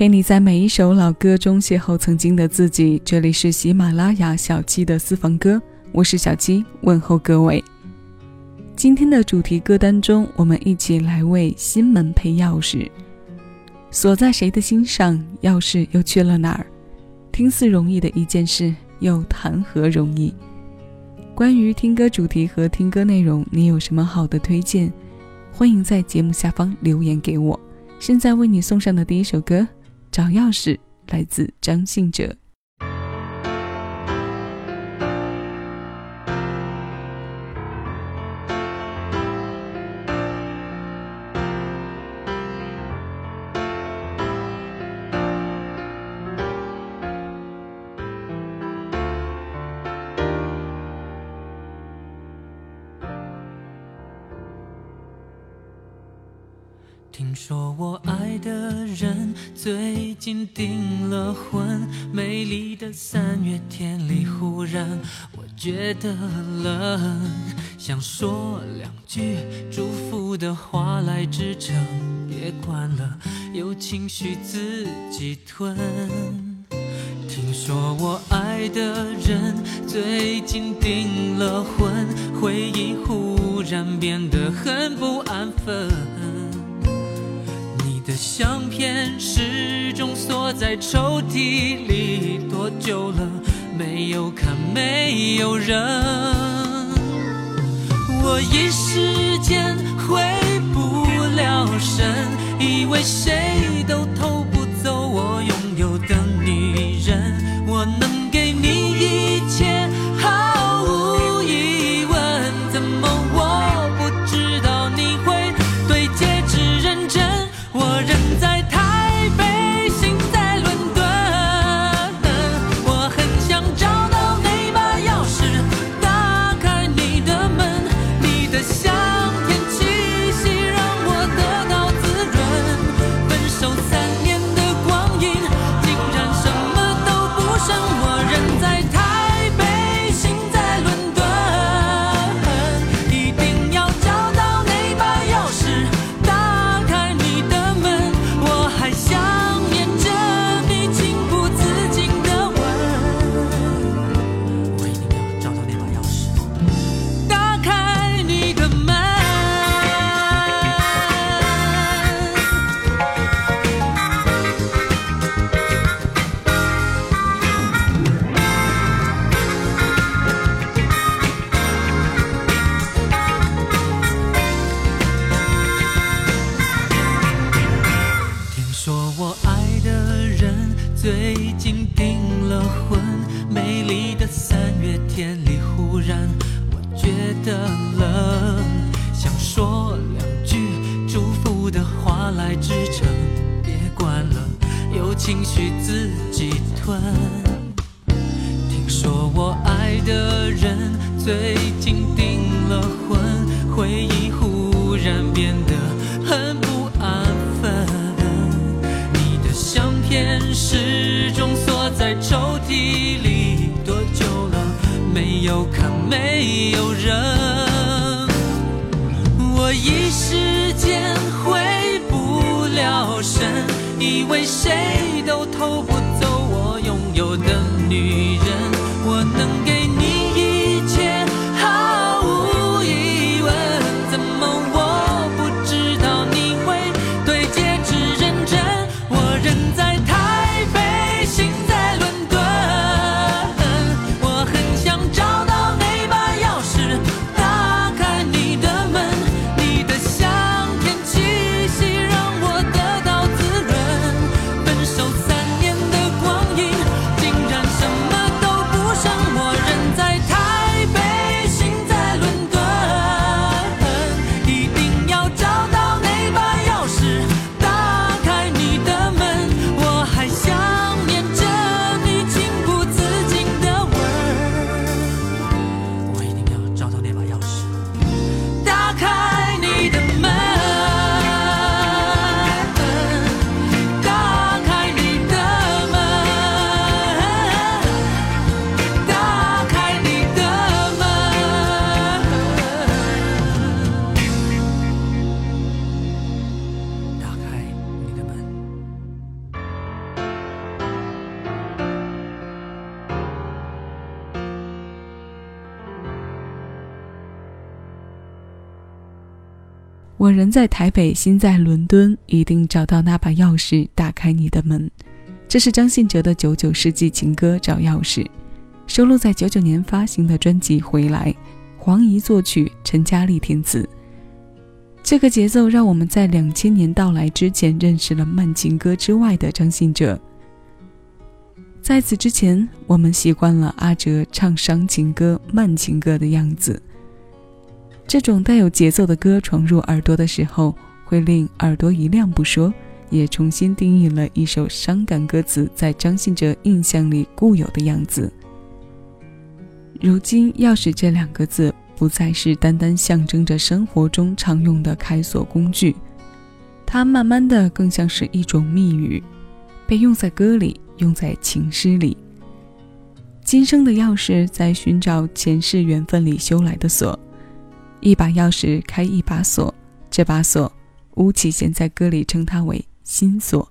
陪你在每一首老歌中邂逅曾经的自己。这里是喜马拉雅小七的私房歌，我是小七，问候各位。今天的主题歌单中，我们一起来为心门配钥匙。锁在谁的心上？钥匙又去了哪儿？听似容易的一件事，又谈何容易？关于听歌主题和听歌内容，你有什么好的推荐？欢迎在节目下方留言给我。现在为你送上的第一首歌。找钥匙，来自张信哲。听说我爱的人最近订了婚，美丽的三月天里，忽然我觉得冷，想说两句祝福的话来支撑，别管了，有情绪自己吞。听说我爱的人最近订了婚，回忆忽然变得很不安分。相片始终锁在抽屉里，多久了？没有看，没有人。我一时间回不了神，以为谁情绪自己吞。听说我爱的人最近订了婚，回忆忽然变得很不安分。你的相片始终锁在抽屉里，多久了？没有看，没有人。我一时间回不了神。以为谁都我人在台北，心在伦敦，一定找到那把钥匙，打开你的门。这是张信哲的九九世纪情歌《找钥匙》，收录在九九年发行的专辑《回来》，黄怡作曲，陈嘉丽填词。这个节奏让我们在两千年到来之前认识了慢情歌之外的张信哲。在此之前，我们习惯了阿哲唱伤情歌、慢情歌的样子。这种带有节奏的歌闯入耳朵的时候，会令耳朵一亮不说，也重新定义了一首伤感歌词在张信哲印象里固有的样子。如今，“钥匙”这两个字不再是单单象征着生活中常用的开锁工具，它慢慢的更像是一种密语，被用在歌里，用在情诗里。今生的钥匙，在寻找前世缘分里修来的锁。一把钥匙开一把锁，这把锁，巫启贤在歌里称它为心锁。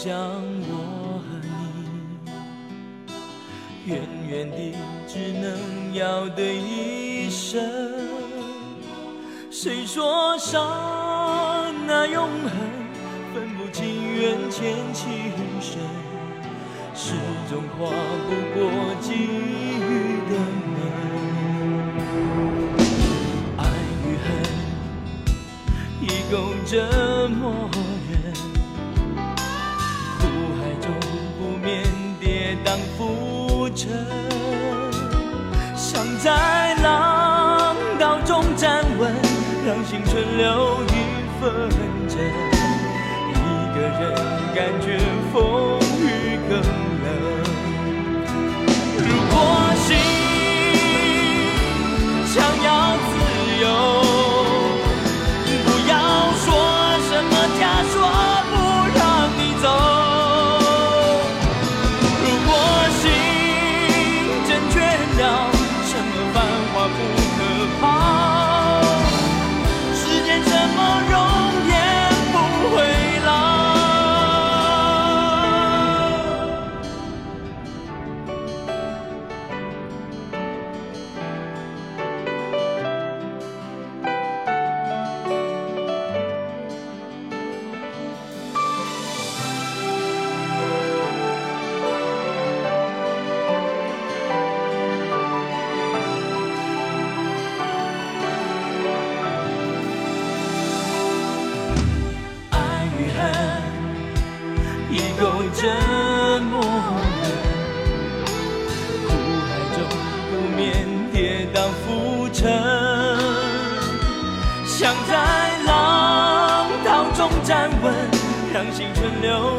像我和你，远远的只能要的一生。谁说刹那永恒，分不清缘浅情深，始终跨不过际遇的门。爱与恨，已够折磨。浮沉，想在浪涛中站稳，让青春留一份真。一个人感觉风青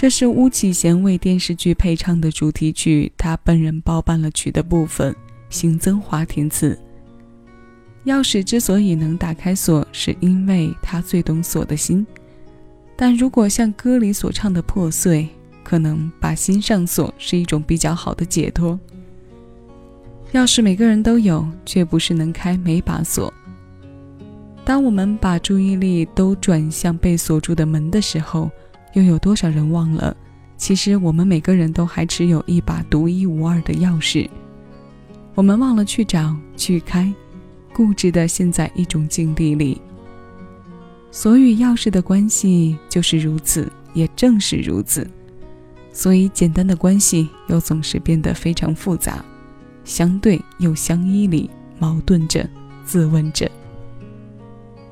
这是巫启贤为电视剧配唱的主题曲，他本人包办了曲的部分，邢增华填词。钥匙之所以能打开锁，是因为他最懂锁的心。但如果像歌里所唱的破碎，可能把心上锁是一种比较好的解脱。钥匙每个人都有，却不是能开每把锁。当我们把注意力都转向被锁住的门的时候，又有多少人忘了，其实我们每个人都还持有一把独一无二的钥匙。我们忘了去找、去开，固执的陷在一种境地里。所与钥匙的关系就是如此，也正是如此。所以，简单的关系又总是变得非常复杂，相对又相依里，矛盾着，自问着。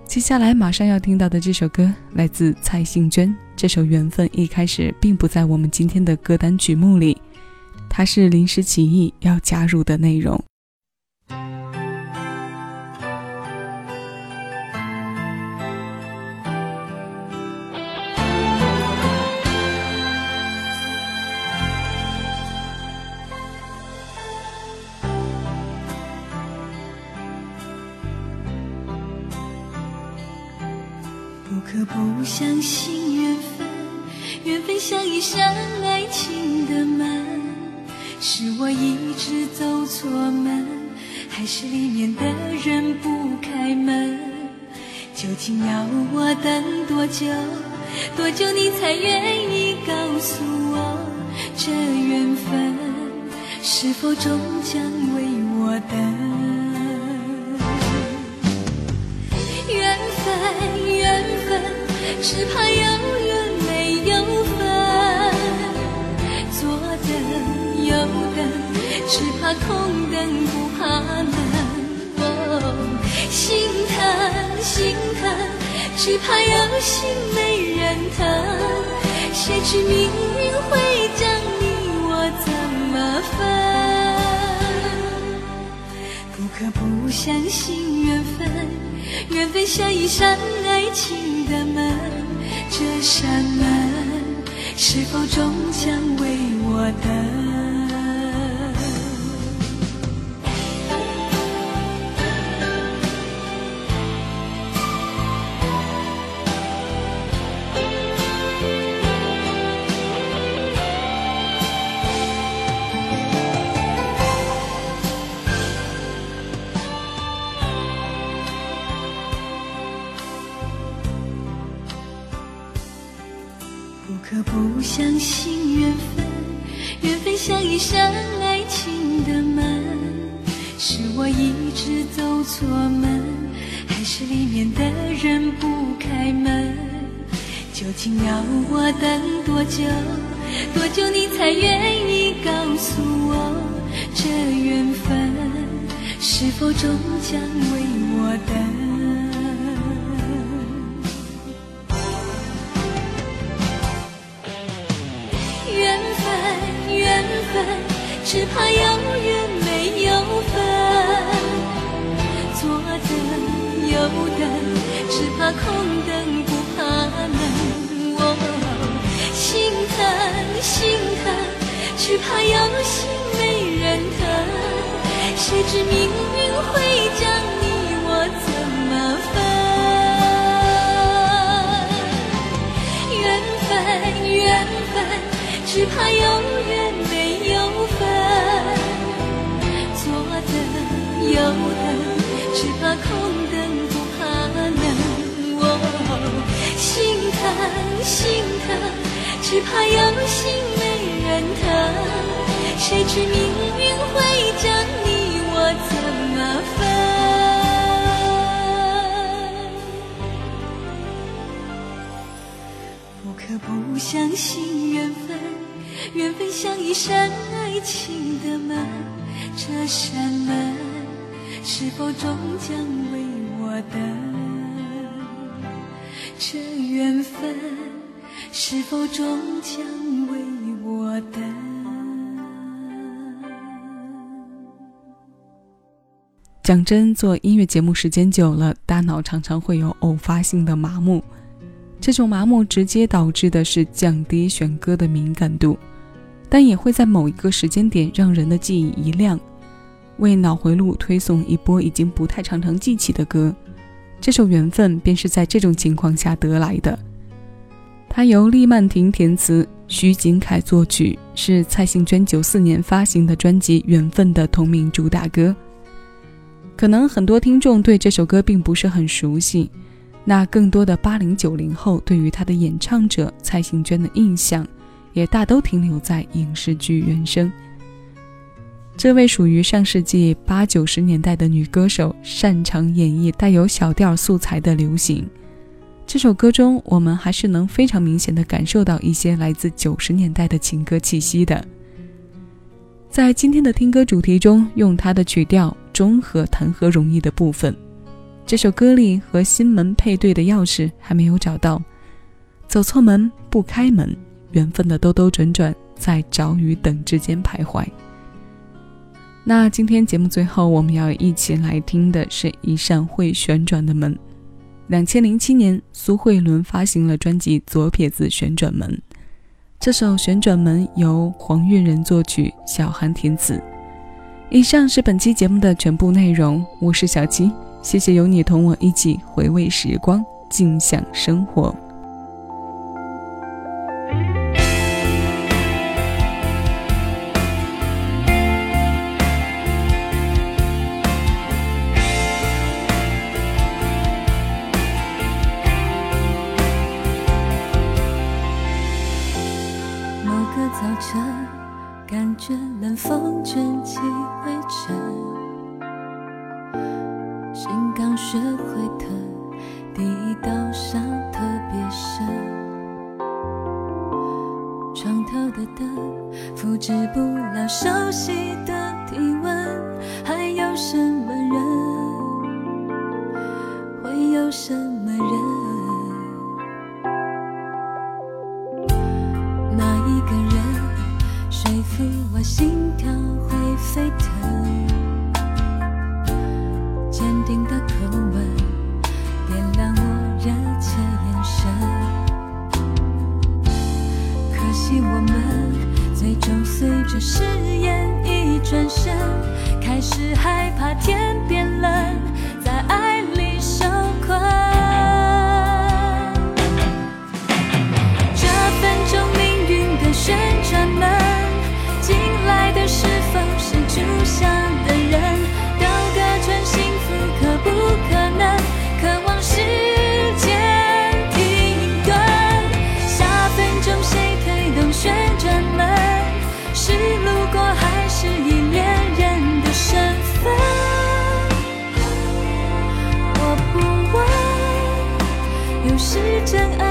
接下来马上要听到的这首歌来自蔡幸娟，这首《缘分》一开始并不在我们今天的歌单曲目里，它是临时起意要加入的内容。不相信缘分，缘分像一扇爱情的门，是我一直走错门，还是里面的人不开门？究竟要我等多久，多久你才愿意告诉我，这缘分是否终将为我等？只怕有缘没有分，左等右等，只怕空等不怕冷。心疼心疼，只怕有心没人疼。谁知命运会将你我怎么分？不可不相信缘分。缘分像一扇爱情的门，这扇门是否终将为我等？我，这缘分是否终将为我等？缘分，缘分只怕有缘没有分，左等右等，只怕空等只怕有心没人疼。谁知命运会将你我怎么分？缘分缘分，只怕有缘没。有份。左等右等，只怕空等不怕冷。哦，心疼心疼，只怕有心没疼。谁知命运会将你我怎么分？不可不相信缘分，缘分像一扇爱情的门，这扇门。是否终将为我等？这缘分是否终将讲真，做音乐节目时间久了，大脑常常会有偶发性的麻木。这种麻木直接导致的是降低选歌的敏感度，但也会在某一个时间点让人的记忆一亮，为脑回路推送一波已经不太常常记起的歌。这首《缘分》便是在这种情况下得来的。它由厉曼婷填词，徐景凯作曲，是蔡幸娟九四年发行的专辑《缘分》的同名主打歌。可能很多听众对这首歌并不是很熟悉。那更多的八零九零后对于他的演唱者蔡幸娟的印象，也大都停留在影视剧原声。这位属于上世纪八九十年代的女歌手，擅长演绎带有小调素材的流行。这首歌中，我们还是能非常明显的感受到一些来自九十年代的情歌气息的。在今天的听歌主题中，用她的曲调中和谈何容易的部分。这首歌里和心门配对的钥匙还没有找到，走错门不开门，缘分的兜兜转转在找与等之间徘徊。那今天节目最后我们要一起来听的是一扇会旋转的门。两千零七年，苏慧伦发行了专辑《左撇子旋转门》，这首《旋转门》由黄韵仁作曲，小韩填词。以上是本期节目的全部内容，我是小七。谢谢有你同我一起回味时光，静享生活。某个早晨，感觉冷风卷起灰尘。是相爱。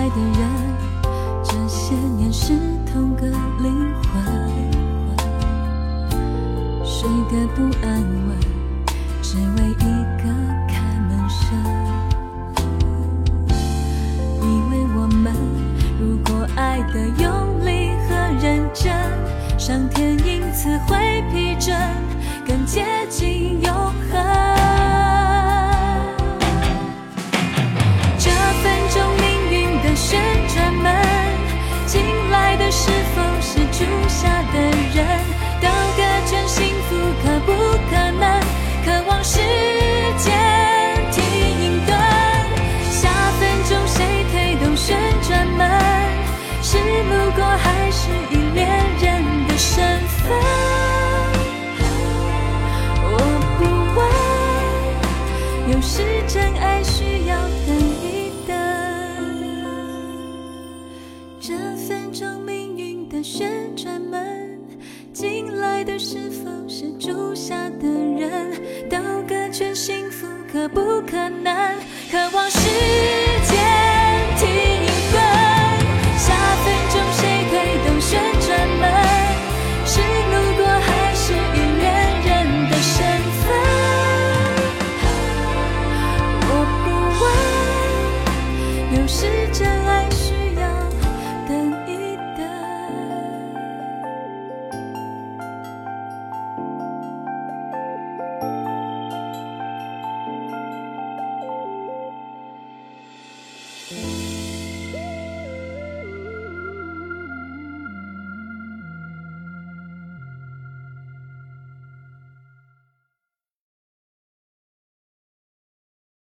爱的人这些年是同个灵魂睡得不安稳只为一个开门声？以为我们如果爱的用力和认真上天因此会批准更接近时间停顿下分钟谁推动旋转门是路过还是以恋人的身份。我不问有时真爱需要等一等这分钟命运的旋转门进来的是否是住下的人全幸福可不可能？渴望世。